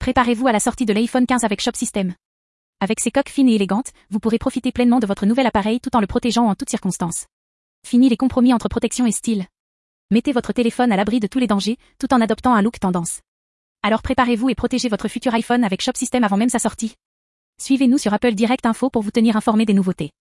Préparez-vous à la sortie de l'iPhone 15 avec Shop System. Avec ses coques fines et élégantes, vous pourrez profiter pleinement de votre nouvel appareil tout en le protégeant en toutes circonstances. Fini les compromis entre protection et style. Mettez votre téléphone à l'abri de tous les dangers, tout en adoptant un look tendance. Alors préparez-vous et protégez votre futur iPhone avec Shop System avant même sa sortie. Suivez-nous sur Apple Direct Info pour vous tenir informé des nouveautés.